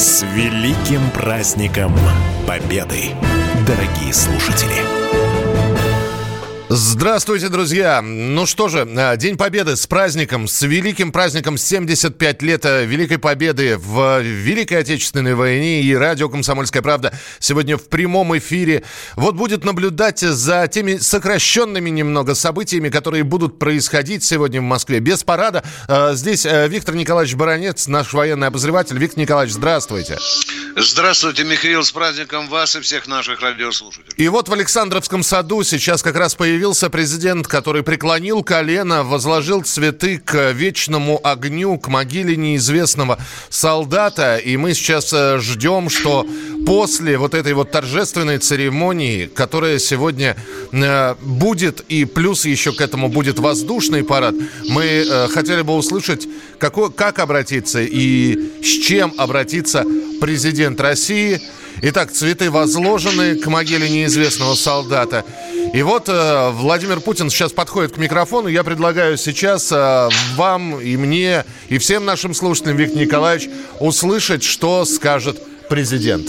С великим праздником Победы, дорогие слушатели! Здравствуйте, друзья! Ну что же, э, День Победы с праздником, с великим праздником 75 лет э, Великой Победы в Великой Отечественной войне и радио «Комсомольская правда» сегодня в прямом эфире. Вот будет наблюдать за теми сокращенными немного событиями, которые будут происходить сегодня в Москве. Без парада. Э, здесь Виктор Николаевич Баранец, наш военный обозреватель. Виктор Николаевич, здравствуйте. Здравствуйте, Михаил, с праздником вас и всех наших радиослушателей. И вот в Александровском саду сейчас как раз появился появился президент, который преклонил колено, возложил цветы к вечному огню, к могиле неизвестного солдата. И мы сейчас э, ждем, что после вот этой вот торжественной церемонии, которая сегодня э, будет, и плюс еще к этому будет воздушный парад, мы э, хотели бы услышать, как обратиться и с чем обратиться президент России – Итак, цветы возложены к могиле неизвестного солдата. И вот э, Владимир Путин сейчас подходит к микрофону. Я предлагаю сейчас э, вам и мне, и всем нашим слушателям, Виктор Николаевич, услышать, что скажет президент.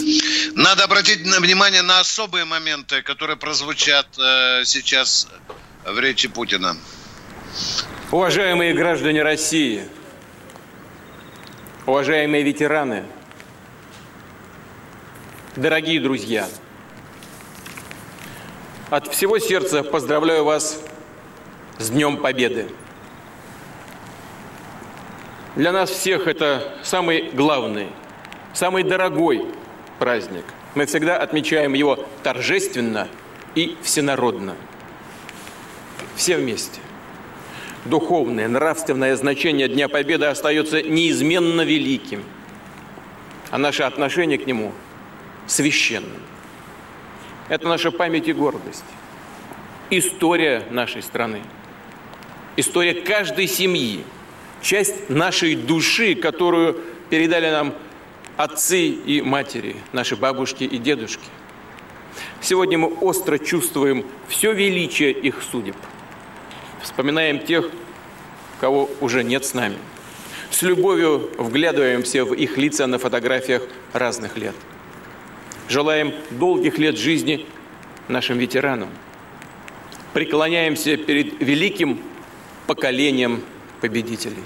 Надо обратить внимание на особые моменты, которые прозвучат э, сейчас в речи Путина. Уважаемые граждане России, уважаемые ветераны – Дорогие друзья, от всего сердца поздравляю вас с Днем Победы. Для нас всех это самый главный, самый дорогой праздник. Мы всегда отмечаем его торжественно и всенародно. Все вместе. Духовное, нравственное значение Дня Победы остается неизменно великим, а наше отношение к нему – священным. Это наша память и гордость. История нашей страны. История каждой семьи. Часть нашей души, которую передали нам отцы и матери, наши бабушки и дедушки. Сегодня мы остро чувствуем все величие их судеб. Вспоминаем тех, кого уже нет с нами. С любовью вглядываемся в их лица на фотографиях разных лет – Желаем долгих лет жизни нашим ветеранам. Преклоняемся перед великим поколением победителей.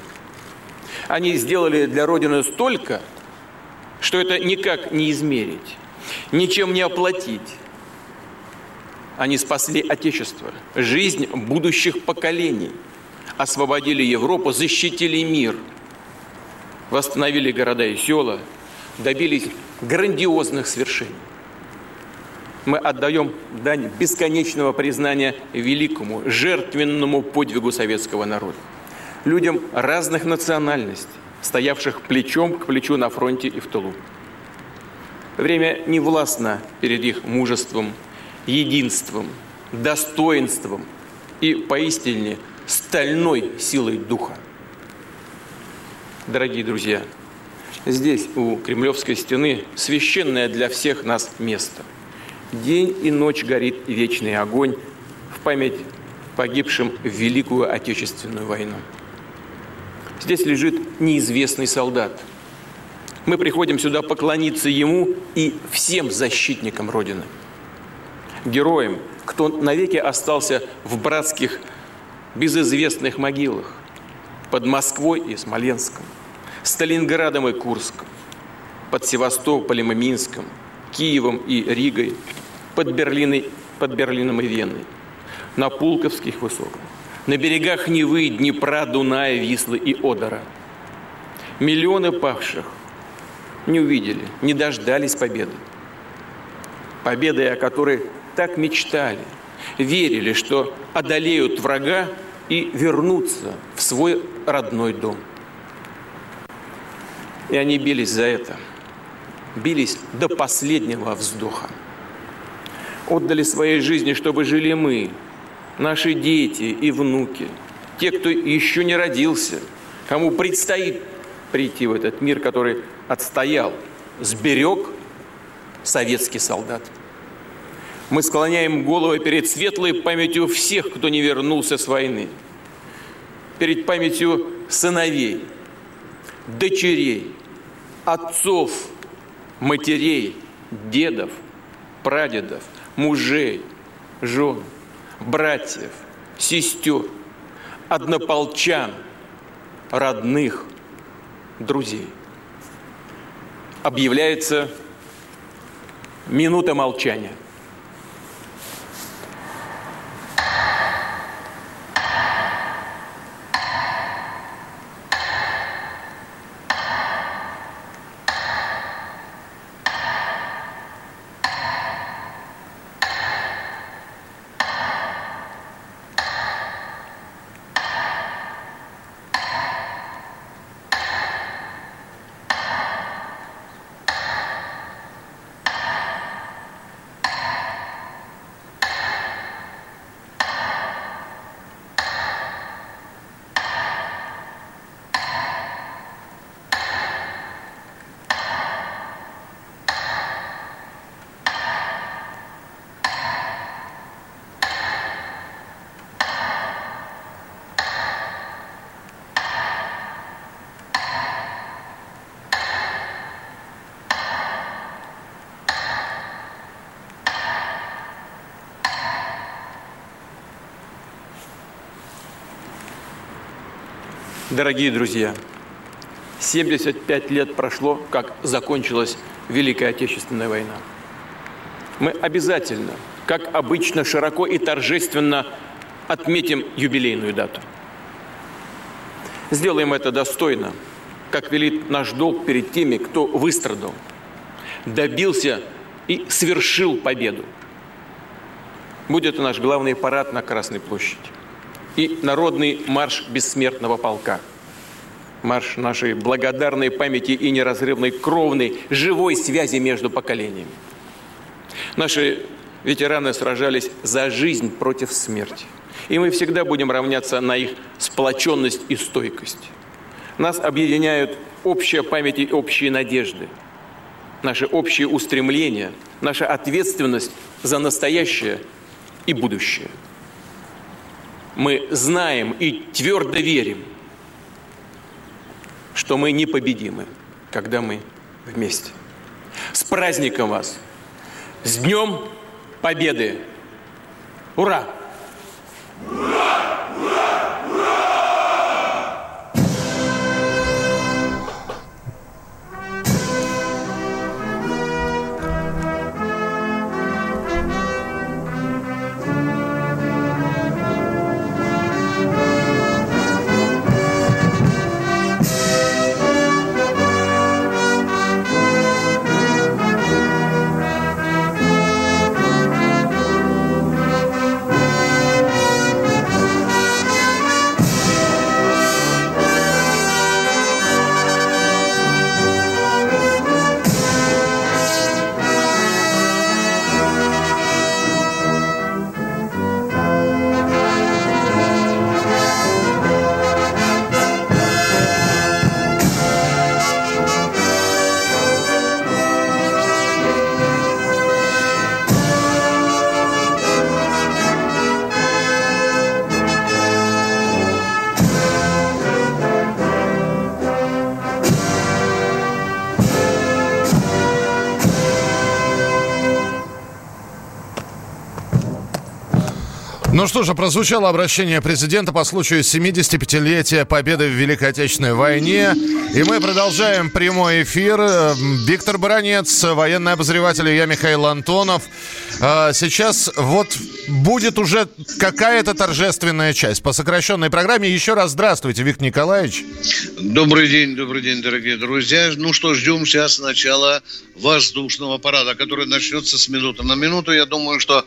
Они сделали для Родины столько, что это никак не измерить, ничем не оплатить. Они спасли Отечество, жизнь будущих поколений, освободили Европу, защитили мир, восстановили города и села, добились грандиозных свершений. Мы отдаем дань бесконечного признания великому, жертвенному подвигу советского народа. Людям разных национальностей, стоявших плечом к плечу на фронте и в тылу. Время не властно перед их мужеством, единством, достоинством и поистине стальной силой духа. Дорогие друзья, здесь, у Кремлевской стены, священное для всех нас место. День и ночь горит вечный огонь в память погибшим в Великую Отечественную войну. Здесь лежит неизвестный солдат. Мы приходим сюда поклониться ему и всем защитникам Родины. Героям, кто навеки остался в братских безызвестных могилах под Москвой и Смоленском – Сталинградом и Курском, под Севастополем и Минском, Киевом и Ригой, под, Берлиной, под Берлином и Веной, на Пулковских высотах, на берегах Невы, Днепра, Дуная, Вислы и Одера. Миллионы павших не увидели, не дождались победы. Победы, о которой так мечтали, верили, что одолеют врага и вернутся в свой родной дом – и они бились за это. Бились до последнего вздоха. Отдали своей жизни, чтобы жили мы, наши дети и внуки, те, кто еще не родился, кому предстоит прийти в этот мир, который отстоял, сберег советский солдат. Мы склоняем головы перед светлой памятью всех, кто не вернулся с войны, перед памятью сыновей – дочерей, отцов матерей, дедов, прадедов, мужей, жен, братьев, сестер, однополчан, родных, друзей. Объявляется минута молчания – Дорогие друзья, 75 лет прошло, как закончилась Великая Отечественная война. Мы обязательно, как обычно, широко и торжественно отметим юбилейную дату. Сделаем это достойно, как велит наш долг перед теми, кто выстрадал, добился и совершил победу. Будет наш главный парад на Красной площади и народный марш бессмертного полка. Марш нашей благодарной памяти и неразрывной кровной, живой связи между поколениями. Наши ветераны сражались за жизнь против смерти. И мы всегда будем равняться на их сплоченность и стойкость. Нас объединяют общая память и общие надежды, наши общие устремления, наша ответственность за настоящее и будущее – мы знаем и твердо верим, что мы непобедимы, когда мы вместе. С праздником вас! С Днем Победы! Ура! Ура! Ура! Ну что же, прозвучало обращение президента по случаю 75-летия победы в Великой Отечественной войне. И мы продолжаем прямой эфир. Виктор Баранец, военный обозреватель, и я Михаил Антонов. А, сейчас вот будет уже какая-то торжественная часть по сокращенной программе. Еще раз здравствуйте, Виктор Николаевич. Добрый день, добрый день, дорогие друзья. Ну что, ждем сейчас начала воздушного парада, который начнется с минуты на минуту. Я думаю, что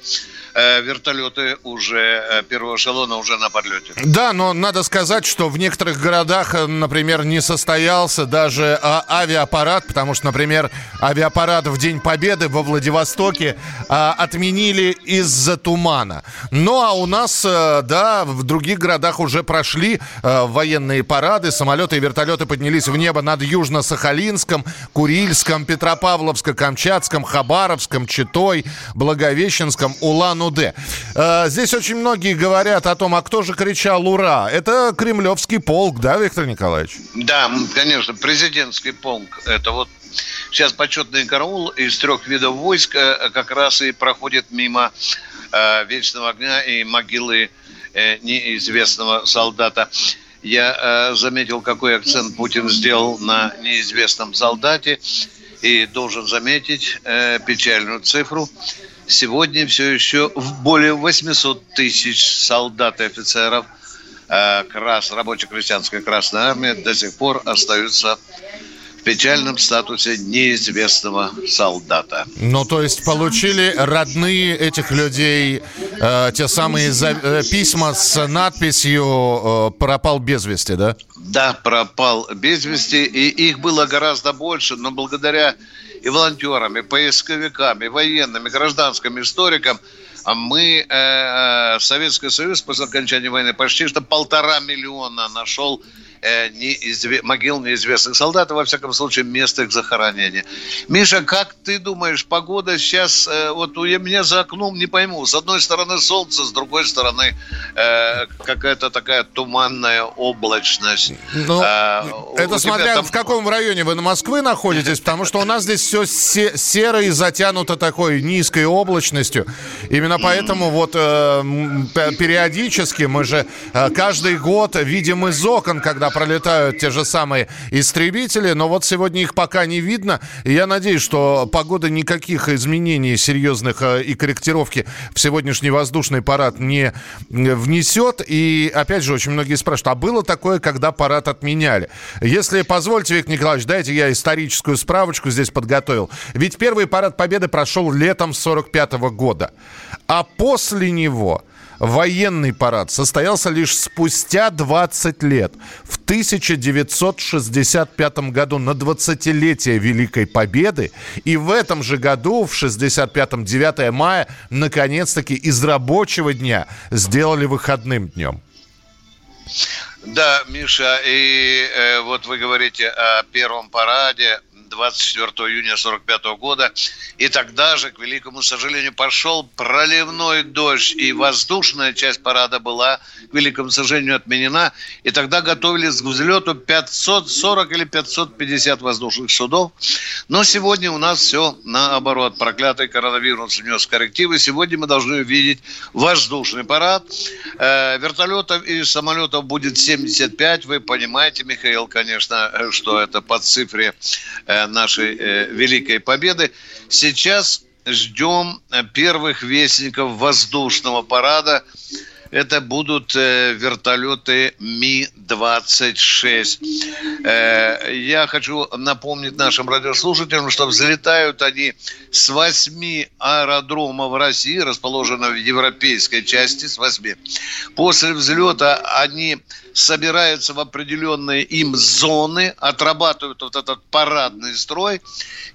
Э, вертолеты уже э, первого эшелона уже на подлете. Да, но надо сказать, что в некоторых городах, э, например, не состоялся даже а, авиапарат, потому что, например, авиапарат в День Победы во Владивостоке а, отменили из-за тумана. Ну а у нас, да, в других городах уже прошли военные парады, самолеты и вертолеты поднялись в небо над Южно-Сахалинском, Курильском, Петропавловско-Камчатском, Хабаровском, Читой, Благовещенском, Улан Улан-Удэ. Э, здесь очень многие говорят о том, а кто же кричал «Ура!». Это кремлевский полк, да, Виктор Николаевич? Да, конечно, президентский полк. Это вот Сейчас почетный караул из трех видов войск э, как раз и проходит мимо э, Вечного огня и могилы э, неизвестного солдата. Я э, заметил, какой акцент Путин сделал на неизвестном солдате. И должен заметить печальную цифру. Сегодня все еще в более 800 тысяч солдат и офицеров крас, рабоче-крестьянской Красной Армии до сих пор остаются в печальном статусе неизвестного солдата. Ну, то есть получили родные этих людей э, те самые за, э, письма с надписью э, «пропал без вести», да? Да, пропал без вести, и их было гораздо больше, но благодаря и волонтерам, и поисковикам, и военным, и гражданским историкам мы, э, э, Советский Союз после окончания войны почти что полтора миллиона нашел э, неизве... могил неизвестных солдат, и, во всяком случае, место их захоронения. Миша, как ты думаешь, погода сейчас, э, вот у меня за окном, не пойму, с одной стороны солнце, с другой стороны э, какая-то такая туманная облачность. Ну, э, это смотря там... в каком районе вы на Москвы находитесь, потому что у нас здесь все серо и затянуто такой низкой облачностью. Именно поэтому вот э, периодически мы же э, каждый год видим из окон, когда пролетают те же самые истребители, но вот сегодня их пока не видно. И я надеюсь, что погода никаких изменений серьезных э, и корректировки в сегодняшний воздушный парад не внесет. И опять же, очень многие спрашивают, а было такое, когда парад отменяли? Если позвольте, Виктор Николаевич, дайте я историческую справочку здесь подготовил. Ведь первый парад Победы прошел летом 45 года. А после него военный парад состоялся лишь спустя 20 лет, в 1965 году, на 20-летие Великой Победы. И в этом же году, в 65-м, 9 мая, наконец-таки из рабочего дня сделали выходным днем. Да, Миша, и э, вот вы говорите о первом параде 24 июня 45 года. И тогда же, к великому сожалению, пошел проливной дождь, и воздушная часть парада была, к великому сожалению, отменена. И тогда готовились к взлету 540 или 550 воздушных судов. Но сегодня у нас все наоборот. Проклятый коронавирус внес коррективы. Сегодня мы должны увидеть воздушный парад. Э, вертолетов и самолетов будет 75. Вы понимаете, Михаил, конечно, что это по цифре э, нашей э, великой победы. Сейчас ждем э, первых вестников воздушного парада. Это будут э, вертолеты Ми-26. Э, я хочу напомнить нашим радиослушателям, что взлетают они с восьми аэродромов России, расположенных в европейской части, с восьми. После взлета они собираются в определенные им зоны, отрабатывают вот этот парадный строй,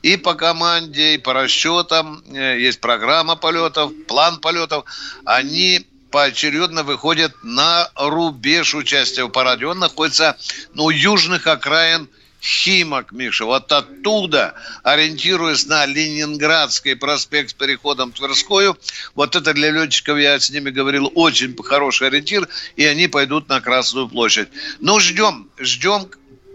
и по команде, и по расчетам, э, есть программа полетов, план полетов, они поочередно выходят на рубеж участия в параде. Он находится ну, у южных окраин Химок, Миша. Вот оттуда, ориентируясь на Ленинградский проспект с переходом Тверскую, вот это для летчиков, я с ними говорил, очень хороший ориентир, и они пойдут на Красную площадь. Ну, ждем, ждем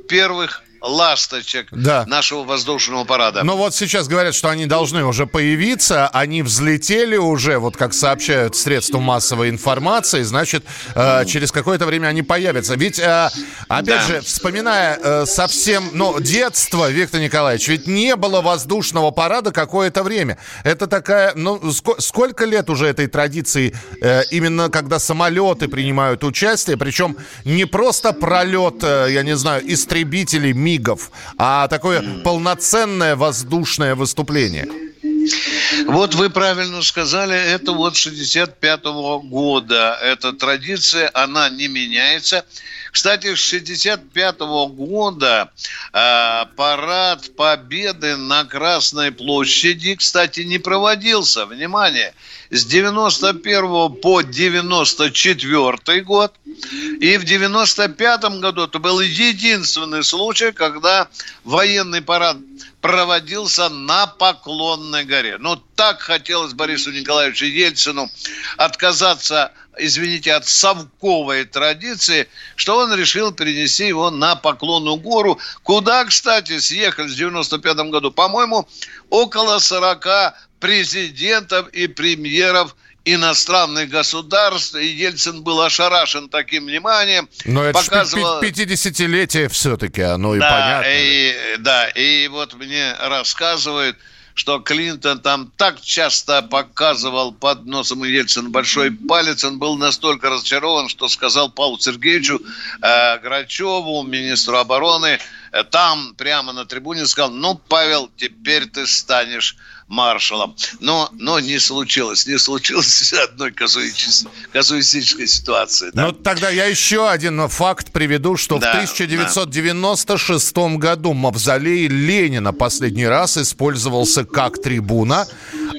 первых ласточек да. нашего воздушного парада. Но вот сейчас говорят, что они должны уже появиться, они взлетели уже, вот как сообщают средства массовой информации, значит, э, через какое-то время они появятся. Ведь, э, опять да. же, вспоминая э, совсем, ну, детство, Виктор Николаевич, ведь не было воздушного парада какое-то время. Это такая, ну, ск- сколько лет уже этой традиции, э, именно когда самолеты принимают участие, причем не просто пролет, э, я не знаю, истребителей, мигов, а такое полноценное воздушное выступление. Вот вы правильно сказали, это вот 65-го года. Эта традиция, она не меняется. Кстати, с 65 -го года э, парад Победы на Красной площади, кстати, не проводился. Внимание, с 91 по 94 год. И в 95 году это был единственный случай, когда военный парад проводился на Поклонной горе. Ну, так хотелось Борису Николаевичу Ельцину отказаться извините, от совковой традиции, что он решил перенести его на Поклонную гору, куда, кстати, съехали в 95 году, по-моему, около 40 президентов и премьеров иностранных государств, и Ельцин был ошарашен таким вниманием. Но это показывал... 50-летие все-таки, оно и да, понятно. И, да, и вот мне рассказывают, что Клинтон там так часто показывал под носом у Ельцина большой палец, он был настолько разочарован, что сказал Павлу Сергеевичу э, Грачеву, министру обороны, э, там прямо на трибуне сказал, ну, Павел, теперь ты станешь маршалом. Но, но не случилось. Не случилось одной казуистической ситуации. Да? Ну, тогда я еще один факт приведу, что да, в 1996 да. году мавзолей Ленина последний раз использовался как трибуна,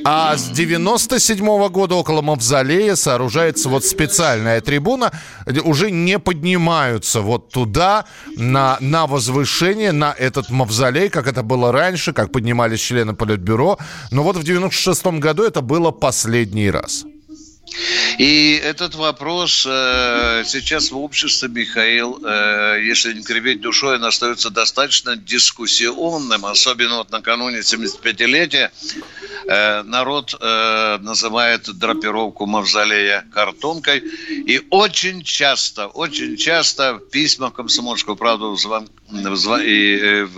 а с 97 года около мавзолея сооружается вот специальная трибуна, уже не поднимаются вот туда, на, на возвышение, на этот мавзолей, как это было раньше, как поднимались члены Политбюро. Но вот в 96 году это было последний раз. И этот вопрос э, сейчас в обществе, Михаил, э, если не кривить душой, он остается достаточно дискуссионным, особенно вот накануне 75-летия. Э, народ э, называет драпировку мавзолея картонкой. И очень часто, очень часто в письмах «Комсомольскую правду» звон, и, э,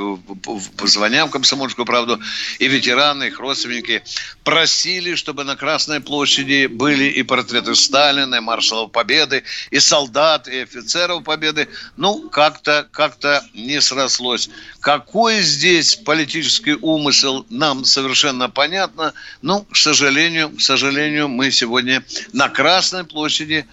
звоня в «Комсомольскую правду» и ветераны, их родственники просили, чтобы на Красной площади были и портреты Сталина, и маршалов Победы, и солдат, и офицеров Победы. Ну, как-то как не срослось. Какой здесь политический умысел, нам совершенно понятно. Ну, к сожалению, к сожалению, мы сегодня на Красной площади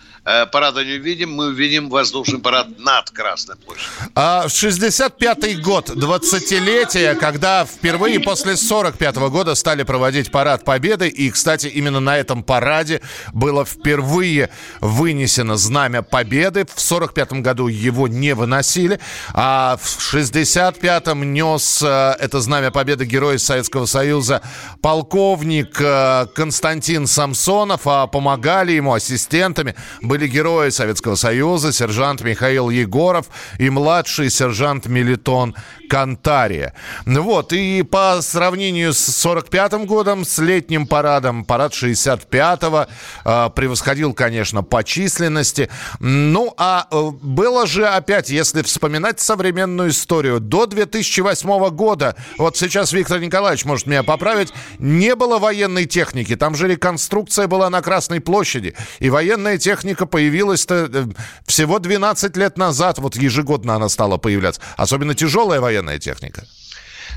парада не увидим, мы увидим воздушный парад над Красной площадью. А в 65-й год, 20-летие, когда впервые после 45-го года стали проводить парад Победы, и, кстати, именно на этом параде было впервые вынесено знамя Победы. В 45-м году его не выносили, а в 65-м нес э, это знамя Победы герой Советского Союза полковник э, Константин Самсонов, а помогали ему ассистентами были герои Советского Союза, сержант Михаил Егоров и младший сержант Мелитон Кантария. Вот, и по сравнению с 45-м годом, с летним парадом, парад 65-го э, превосходил, конечно, по численности. Ну, а э, было же опять, если вспоминать современную историю, до 2008 года, вот сейчас Виктор Николаевич может меня поправить, не было военной техники. Там же реконструкция была на Красной площади. И военная техника появилась-то э, всего 12 лет назад. Вот ежегодно она стала появляться. Особенно тяжелая военная техника.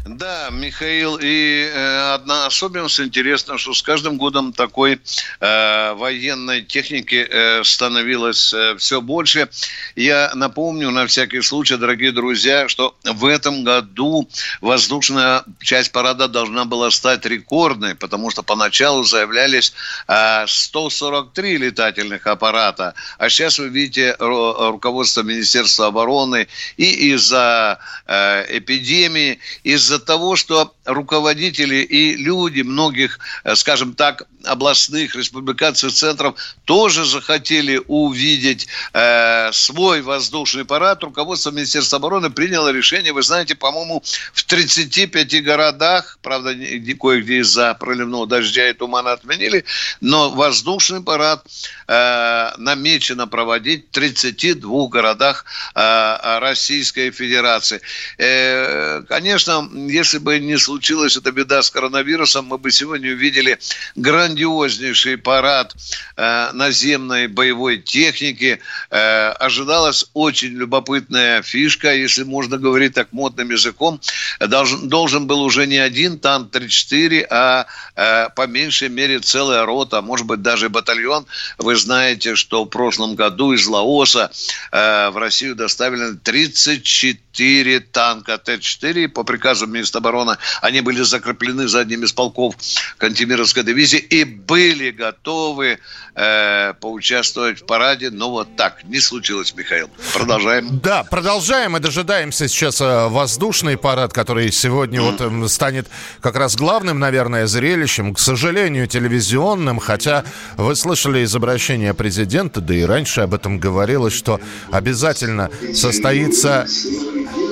Да, Михаил, и э, одна особенность интересна, что с каждым годом такой э, военной техники э, становилось э, все больше. Я напомню на всякий случай, дорогие друзья, что в этом году воздушная часть парада должна была стать рекордной, потому что поначалу заявлялись э, 143 летательных аппарата, а сейчас вы видите руководство Министерства обороны и из-за э, эпидемии, из-за из-за того, что руководители и люди многих, э, скажем так, областных, республиканских центров тоже захотели увидеть э, свой воздушный парад. Руководство Министерства обороны приняло решение, вы знаете, по-моему, в 35 городах, правда, кое-где из-за проливного дождя и тумана отменили, но воздушный парад э, намечено проводить в 32 городах э, Российской Федерации. Э, конечно, если бы не случилась эта беда с коронавирусом, мы бы сегодня увидели грандиознейший парад э, наземной боевой техники. Э, ожидалась очень любопытная фишка, если можно говорить так модным языком. Должен, должен был уже не один танк 34, а э, по меньшей мере целая рота, может быть даже батальон. Вы знаете, что в прошлом году из Лаоса э, в Россию доставили 34 танка Т-4 по приказу Совместобороны, они были закреплены за одним из полков Кантемировской дивизии и были готовы э, поучаствовать в параде, но вот так не случилось, Михаил. Продолжаем. Да, продолжаем и дожидаемся сейчас э, воздушный парад, который сегодня mm. вот эм, станет как раз главным, наверное, зрелищем, к сожалению, телевизионным, хотя вы слышали из обращения президента, да и раньше об этом говорилось, что обязательно состоится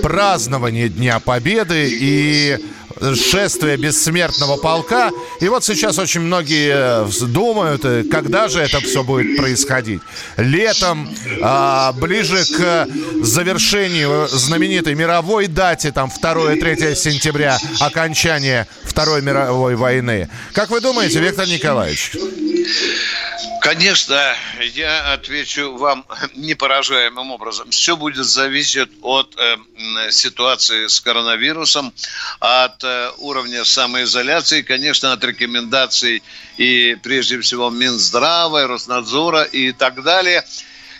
празднование Дня Победы. И шествие бессмертного полка. И вот сейчас очень многие э, думают, э, когда же это все будет происходить. Летом, а, ближе к завершению знаменитой мировой дате, там 2-3 сентября, окончания Второй мировой войны. Как вы думаете, Виктор Николаевич? Конечно, я отвечу вам непоражаемым образом. Все будет зависеть от э, ситуации с коронавирусом, от э, уровня самоизоляции, конечно, от рекомендаций и прежде всего Минздрава, Роснадзора и так далее –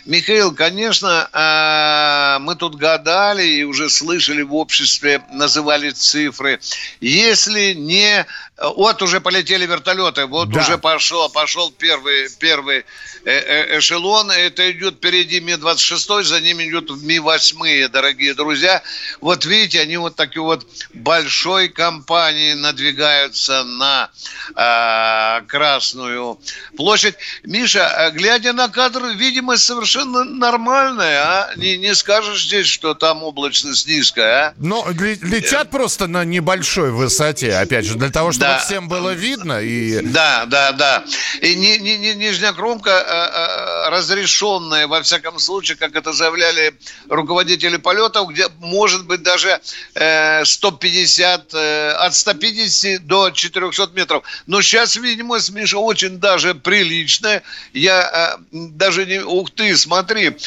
Михаил, конечно, а, мы тут гадали и уже слышали в обществе, называли цифры. Если не... Вот уже полетели вертолеты, вот да. уже пошел, пошел первый, первый Э, э, эшелон. Это идет впереди Ми-26, за ним идет Ми-8, дорогие друзья. Вот видите, они вот такие вот большой компании надвигаются на э, Красную площадь. Миша, э, глядя на кадр, видимость совершенно нормальная, а? Не, не скажешь здесь, что там облачность низкая, а? Но летят просто на небольшой высоте, опять же, для того, чтобы да. всем было видно. И... Да, да, да. И ни, ни, ни, нижняя кромка Э, э, разрешенное, во всяком случае, как это заявляли руководители полетов, где может быть даже 150, э, от 150 до 400 метров. Но сейчас видимость, Миша, очень даже приличная. Я даже не... Ух ты, смотри,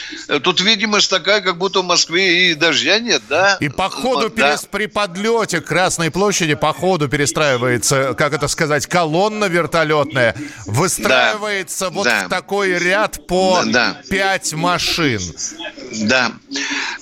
тут видимость такая, как будто в Москве и дождя нет, да? И по ходу да. перес... при подлете Красной площади по ходу перестраивается, как это сказать, колонна вертолетная, выстраивается да. вот да. в такой такой ряд по да. 5 машин. Да.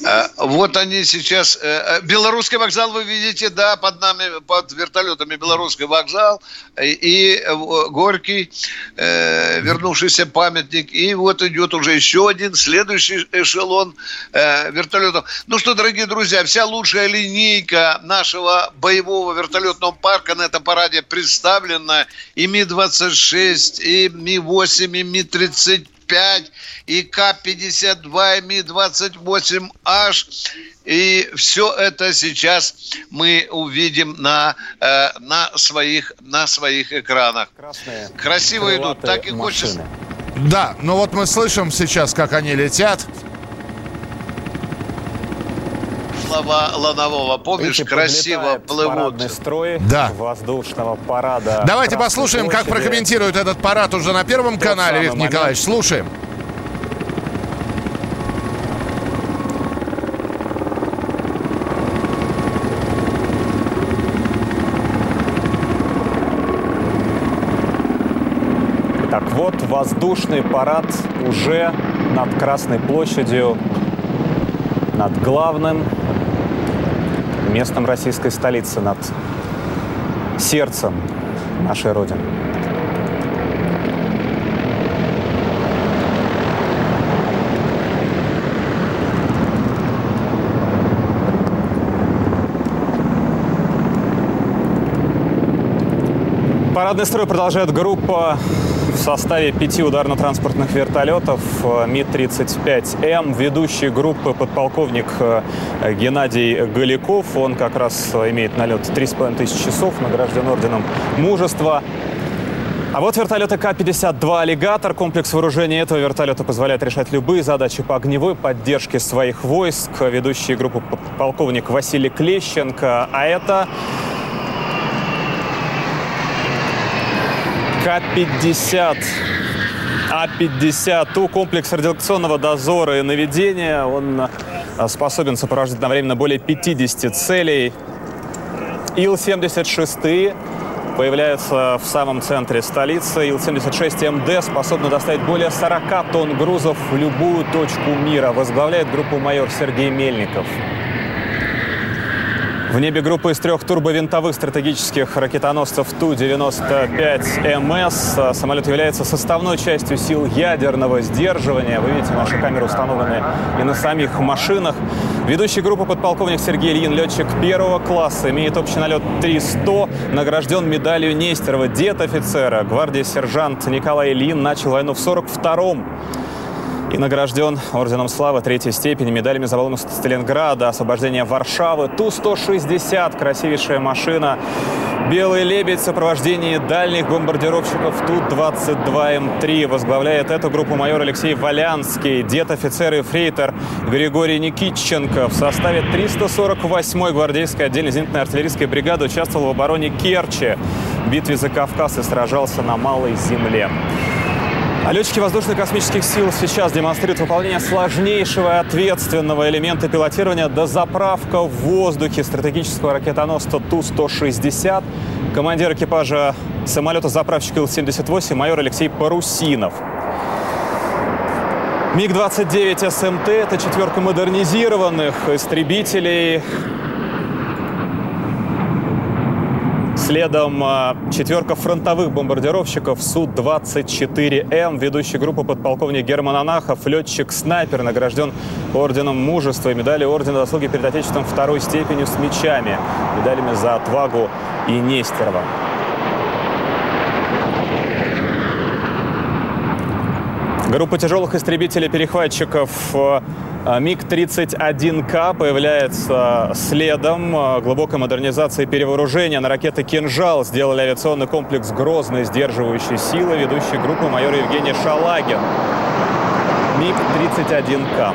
Э, вот они сейчас... Э, э, белорусский вокзал, вы видите, да, под нами, под вертолетами Белорусский вокзал и Горький, вернувшийся памятник. И вот идет уже еще один, следующий эшелон вертолетов. Ну что, дорогие друзья, вся лучшая линейка нашего боевого вертолетного парка на этом параде представлена. И Ми-26, и Ми-8, и Ми-3 35 и К-52, и Ми-28H. И все это сейчас мы увидим на, э, на, своих, на своих экранах. Красные Красиво идут, так и машины. хочется. Да, ну вот мы слышим сейчас, как они летят. Слова Ланового. Помнишь, Эти красиво плывут. строй да. воздушного парада. Давайте послушаем, площади. как прокомментирует этот парад уже на Первом Тот канале, Виктор момент. Николаевич. Слушаем. Так вот, воздушный парад уже над Красной площадью, над главным местом российской столицы, над сердцем нашей Родины. Парадный строй продолжает группа в составе пяти ударно-транспортных вертолетов э, Ми-35М. Ведущий группы подполковник э, Геннадий Галиков. Он как раз э, имеет налет 3,5 тысяч часов, награжден орденом мужества. А вот вертолеты К-52 «Аллигатор». Комплекс вооружения этого вертолета позволяет решать любые задачи по огневой поддержке своих войск. Ведущий группу полковник Василий Клещенко. А это К-50. А-50. У комплекс радиационного дозора и наведения. Он э, способен сопровождать одновременно более 50 целей. Ил-76 появляются в самом центре столицы. Ил-76МД способна доставить более 40 тонн грузов в любую точку мира. Возглавляет группу майор Сергей Мельников. В небе группа из трех турбовинтовых стратегических ракетоносцев Ту-95МС. Самолет является составной частью сил ядерного сдерживания. Вы видите, наши камеры установлены и на самих машинах. Ведущий группы подполковник Сергей Ильин, летчик первого класса, имеет общий налет 300, награжден медалью Нестерова, дед офицера. Гвардии сержант Николай Ильин начал войну в 42-м и награжден Орденом Славы третьей степени, медалями за волну Сталинграда, освобождение Варшавы, Ту-160, красивейшая машина, Белый лебедь в сопровождении дальних бомбардировщиков Ту-22М3. Возглавляет эту группу майор Алексей Валянский, дед офицер и фрейтор Григорий Никитченко. В составе 348-й гвардейской отдельной зенитной артиллерийской бригады участвовал в обороне Керчи, в битве за Кавказ и сражался на Малой Земле. А летчики воздушно-космических сил сейчас демонстрируют выполнение сложнейшего и ответственного элемента пилотирования дозаправка в воздухе стратегического ракетоносца Ту-160. Командир экипажа самолета-заправщика Ил-78 майор Алексей Парусинов. МиГ-29 СМТ – это четверка модернизированных истребителей Следом а, четверка фронтовых бомбардировщиков Су-24М. Ведущий группы подполковник Герман Анахов, летчик-снайпер, награжден орденом мужества и медалью ордена заслуги перед Отечеством второй степени с мечами, медалями за отвагу и Нестерова. Группа тяжелых истребителей-перехватчиков а, МиГ-31К появляется следом а, глубокой модернизации перевооружения на ракеты «Кинжал». Сделали авиационный комплекс «Грозный», сдерживающий силы, ведущий группу майор Евгений Шалагин. МиГ-31К.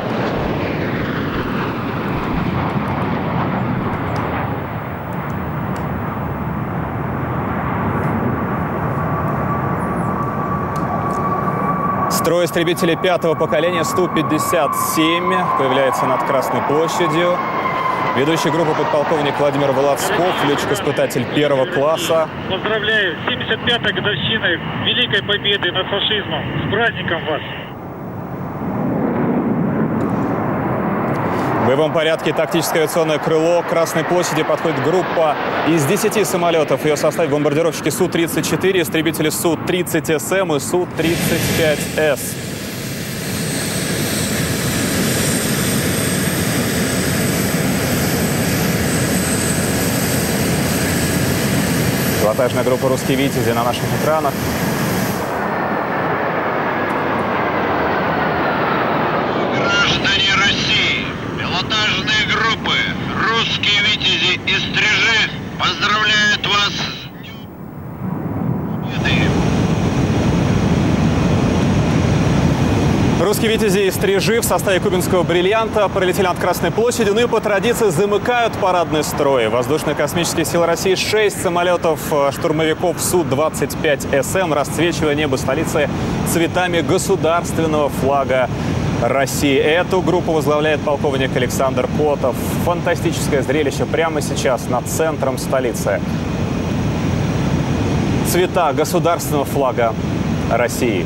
Строй истребителей пятого поколения Сту-57 появляется над Красной площадью. Ведущий группы подполковник Владимир Володсков, летчик-испытатель первого класса. Поздравляю, 75-й годовщиной Великой Победы над фашизмом. С праздником вас! В боевом порядке тактическое авиационное крыло Красной площади подходит группа из 10 самолетов. Ее составе бомбардировщики Су-34, истребители Су-30СМ и Су-35С. Пилотажная группа «Русские Витязи» на наших экранах. Русские «Витязи» и «Стрижи» в составе кубинского «Бриллианта» пролетели над Красной площадью, ну и по традиции замыкают парадный строй. Воздушно-космические силы России шесть самолетов э, штурмовиков Су-25СМ расцвечивая небо столицы цветами государственного флага России. Эту группу возглавляет полковник Александр Котов. Фантастическое зрелище прямо сейчас над центром столицы. Цвета государственного флага России.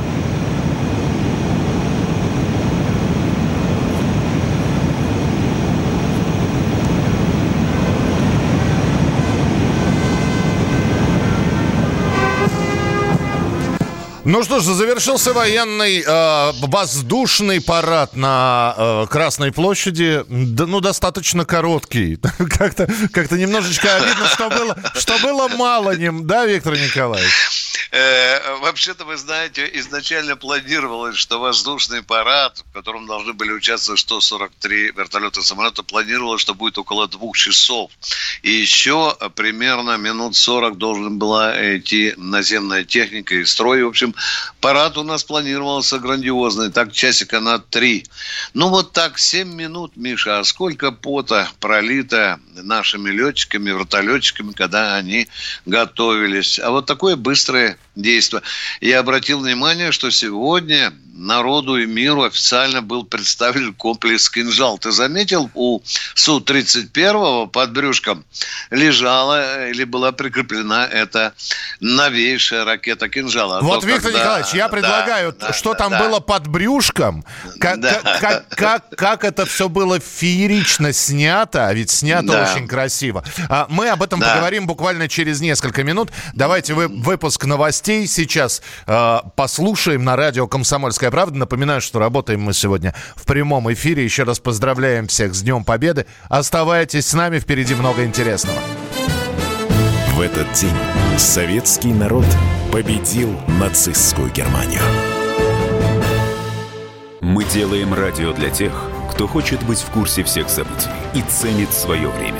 Ну что ж, завершился военный э, воздушный парад на э, Красной площади. Да, ну, достаточно короткий. Как-то как немножечко обидно, что было, что было мало ним, да, Виктор Николаевич? Э, вообще-то, вы знаете, изначально планировалось, что воздушный парад, в котором должны были участвовать 143 вертолета и самолета, планировалось, что будет около двух часов. И еще примерно минут 40 должен была идти наземная техника и строй. В общем, парад у нас планировался грандиозный, так часика на три. Ну вот так, 7 минут, Миша, а сколько пота пролито нашими летчиками, вертолетчиками, когда они готовились. А вот такое быстрое действия. Я обратил внимание, что сегодня народу и миру официально был представлен комплекс «Кинжал». Ты заметил, у Су-31 под брюшком лежала или была прикреплена эта новейшая ракета «Кинжал». А вот, Виктор когда... Николаевич, я предлагаю, да, что да, там да. было под брюшком, как, да. как, как, как, как это все было феерично снято, а ведь снято да. очень красиво. А мы об этом да. поговорим буквально через несколько минут. Давайте вы, выпуск новостей сейчас э, послушаем на радио «Комсомольская правда». Напоминаю, что работаем мы сегодня в прямом эфире. Еще раз поздравляем всех с Днем Победы. Оставайтесь с нами, впереди много интересного. В этот день советский народ победил нацистскую Германию. Мы делаем радио для тех, кто хочет быть в курсе всех событий и ценит свое время.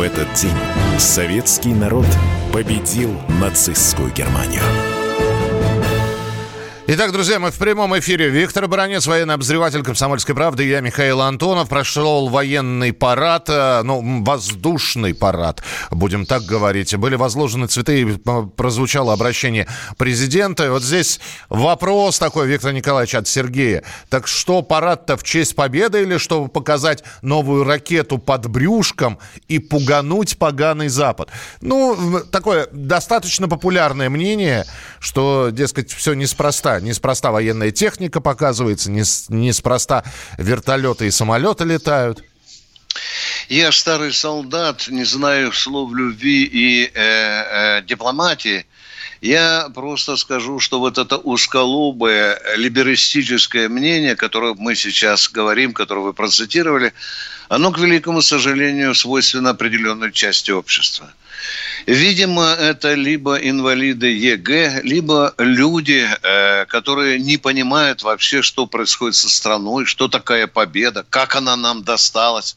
В этот день советский народ победил нацистскую Германию. Итак, друзья, мы в прямом эфире. Виктор Баранец, военный обозреватель «Комсомольской правды». Я Михаил Антонов. Прошел военный парад, э, ну, воздушный парад, будем так говорить. Были возложены цветы, и прозвучало обращение президента. И вот здесь вопрос такой, Виктор Николаевич, от Сергея. Так что, парад-то в честь победы или чтобы показать новую ракету под брюшком и пугануть поганый Запад? Ну, такое достаточно популярное мнение, что, дескать, все неспроста Неспроста военная техника показывается, неспроста вертолеты и самолеты летают. Я старый солдат, не знаю слов любви и э, э, дипломатии. Я просто скажу, что вот это узколобое либеристическое мнение, которое мы сейчас говорим, которое вы процитировали, оно, к великому сожалению, свойственно определенной части общества. Видимо, это либо инвалиды ЕГЭ, либо люди, э, которые не понимают вообще, что происходит со страной, что такая победа, как она нам досталась.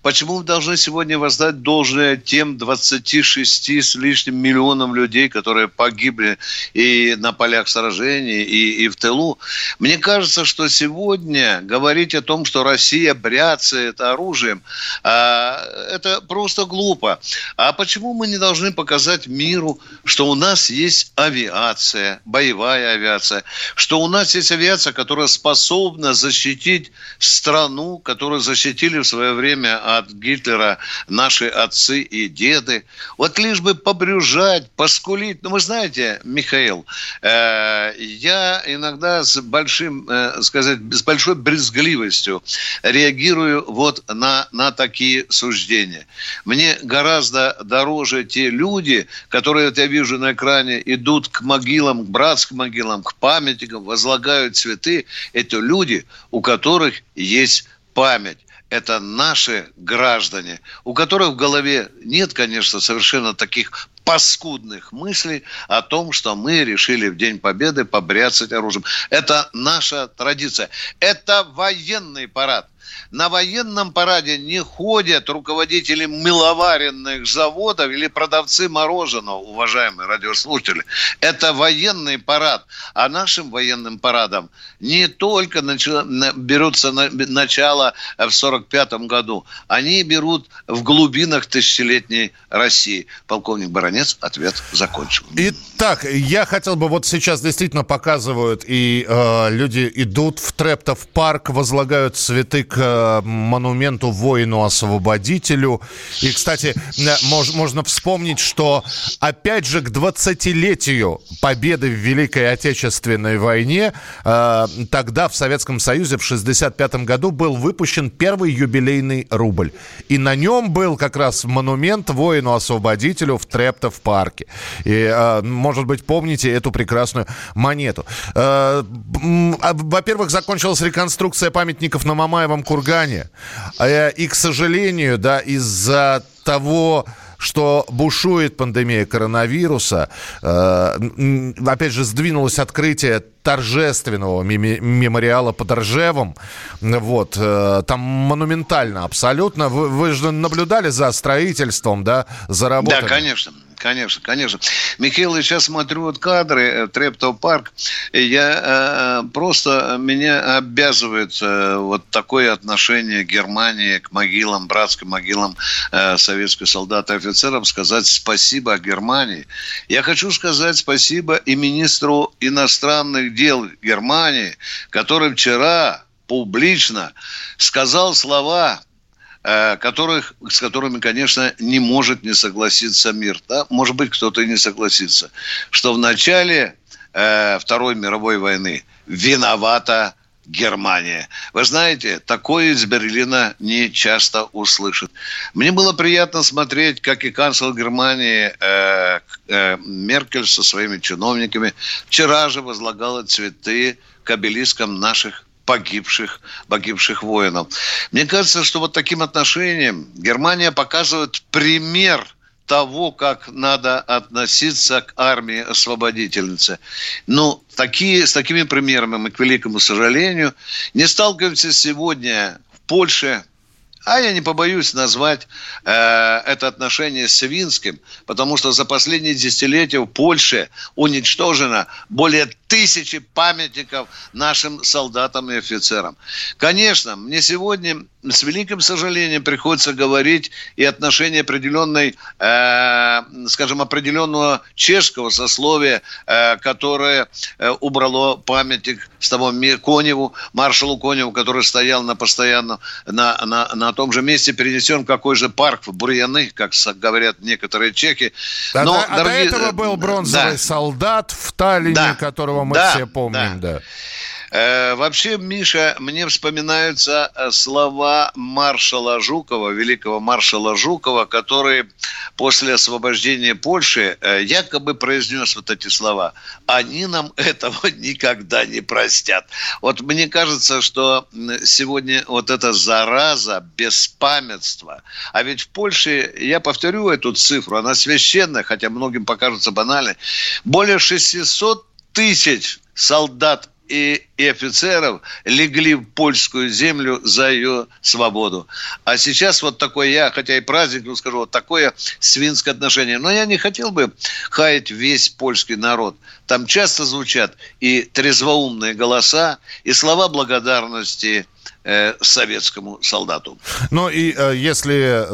Почему мы должны сегодня воздать должное тем 26 с лишним миллионам людей, которые погибли и на полях сражений, и, и в тылу? Мне кажется, что сегодня говорить о том, что Россия бряцает оружием, а, это просто глупо. А почему мы не должны должны показать миру, что у нас есть авиация, боевая авиация, что у нас есть авиация, которая способна защитить страну, которую защитили в свое время от Гитлера наши отцы и деды. Вот лишь бы побрюжать, поскулить. Ну, вы знаете, Михаил, э, я иногда с большим, э, сказать, с большой брезгливостью реагирую вот на, на такие суждения. Мне гораздо дороже те люди, которые, вот я вижу на экране, идут к могилам, к братским могилам, к памятникам, возлагают цветы, это люди, у которых есть память это наши граждане, у которых в голове нет, конечно, совершенно таких паскудных мыслей о том, что мы решили в День Победы побряцать оружием. Это наша традиция. Это военный парад. На военном параде не ходят руководители мыловаренных заводов или продавцы мороженого, уважаемые радиослушатели. Это военный парад. А нашим военным парадом не только берутся начало в 1945 году. Они берут в глубинах тысячелетней России. Полковник Баранец ответ закончил. Итак, я хотел бы вот сейчас действительно показывают, и э, люди идут в Трептов парк, возлагают цветы к Э, монументу воину-освободителю. И, кстати, мож, можно вспомнить, что опять же к 20-летию победы в Великой Отечественной войне э, тогда в Советском Союзе в 65 году был выпущен первый юбилейный рубль. И на нем был как раз монумент воину-освободителю в Трептов парке. И, э, может быть, помните эту прекрасную монету. Э, а, во-первых, закончилась реконструкция памятников на Мамаевом кургане. А, и, к сожалению, да, из-за того, что бушует пандемия коронавируса. Э, опять же, сдвинулось открытие торжественного мемориала под Ржевом. Вот, э, там монументально абсолютно. Вы, вы же наблюдали за строительством, да, за работой? Да, конечно. Конечно, конечно. Михаил, я сейчас смотрю вот кадры, э, Трепто парк, я э, просто, меня обязывает э, вот такое отношение Германии к могилам, братским могилам э, советских солдат и офицеров, сказать спасибо Германии. Я хочу сказать спасибо и министру иностранных дел Германии, который вчера публично сказал слова Э, которых, с которыми, конечно, не может не согласиться мир. Да? Может быть, кто-то и не согласится. Что в начале э, Второй мировой войны виновата Германия. Вы знаете, такое из Берлина не часто услышат. Мне было приятно смотреть, как и канцлер Германии э, э, Меркель со своими чиновниками вчера же возлагала цветы к обелискам наших погибших, погибших воинов. Мне кажется, что вот таким отношением Германия показывает пример того, как надо относиться к армии освободительницы. Ну, такие, с такими примерами мы, к великому сожалению, не сталкиваемся сегодня в Польше, а я не побоюсь назвать э, это отношение свинским, потому что за последние десятилетия в Польше уничтожено более тысячи памятников нашим солдатам и офицерам. Конечно, мне сегодня с великим сожалением приходится говорить и отношение определенной, э, скажем, определенного чешского сословия, э, которое э, убрало памятник с того Коневу, маршалу Коневу, который стоял на постоянно на, на, на том же месте, перенесен в какой же парк в Бурьяны, как говорят некоторые чехи. Но, а, дорогие, до этого был бронзовый да. солдат в Таллине, да. которого мы да, все помним, да. да. Э, вообще, Миша, мне вспоминаются э, слова маршала Жукова, великого маршала Жукова, который после освобождения Польши э, якобы произнес вот эти слова. Они нам этого никогда не простят. Вот мне кажется, что сегодня вот эта зараза беспамятства, а ведь в Польше, я повторю эту цифру, она священная, хотя многим покажется банальной, более 600 тысяч солдат и, и офицеров легли в польскую землю за ее свободу. А сейчас вот такое я, хотя и праздник, ну скажу, вот такое свинское отношение. Но я не хотел бы хаять весь польский народ. Там часто звучат и трезвоумные голоса, и слова благодарности Э, советскому солдату. Ну и э, если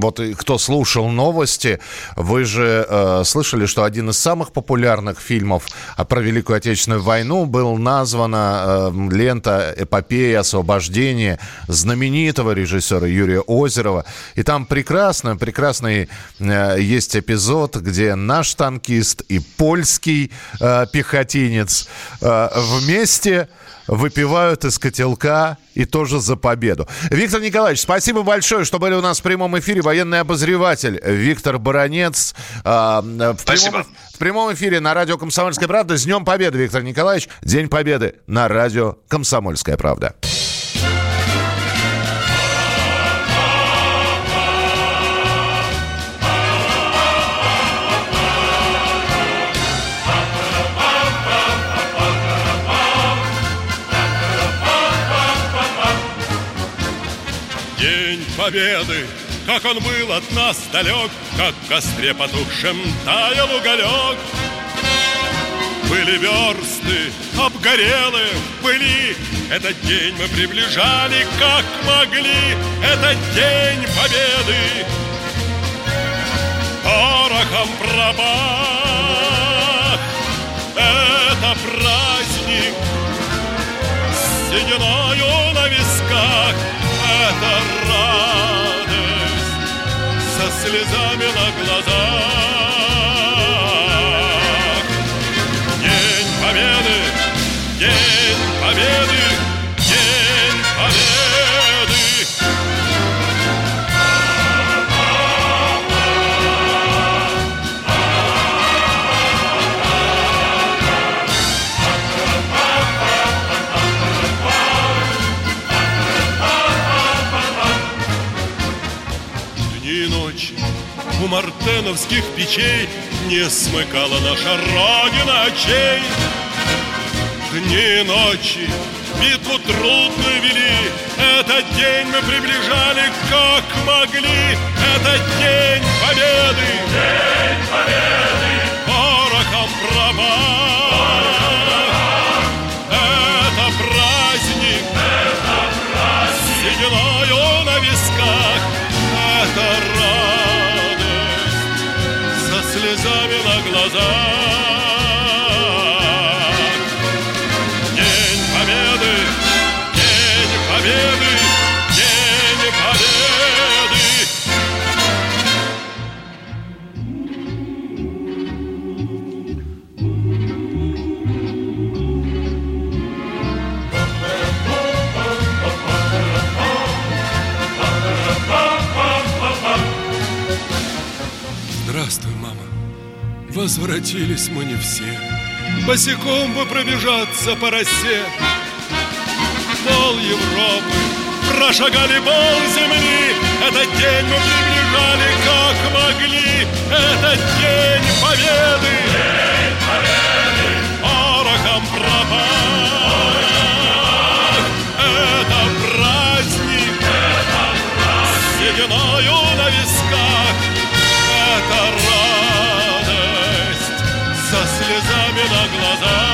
вот кто слушал новости, вы же э, слышали, что один из самых популярных фильмов про Великую Отечественную войну был названа э, лента «Эпопея освобождения» знаменитого режиссера Юрия Озерова. И там прекрасно, прекрасный э, есть эпизод, где наш танкист и польский э, пехотинец э, вместе выпивают из котелка и тоже за победу. Виктор Николаевич, спасибо большое, что были у нас в прямом эфире. Военный обозреватель Виктор Баранец. Э, в, прямом, в прямом эфире на радио «Комсомольская правда». С Днем Победы, Виктор Николаевич. День Победы на радио «Комсомольская правда». Победы, как он был от нас далек, как в костре потухшем таял уголек. Были версты, обгорелые были. Этот день мы приближали, как могли. Этот день победы порохом пропах. Это праздник с сединою на висках. Это слезами на глазах. Мартеновских печей Не смыкала наша Родина очей. Дни и ночи битву трудную вели Этот день мы приближали как могли. Этот день победы. День победы на Возвратились мы не все. Босиком бы пробежаться по росе. Пол Европы Прошагали пол земли. Этот день мы приближали как могли. Этот день победы. День победы Порохом пропах Это праздник. Это праздник Сединою на висках слезами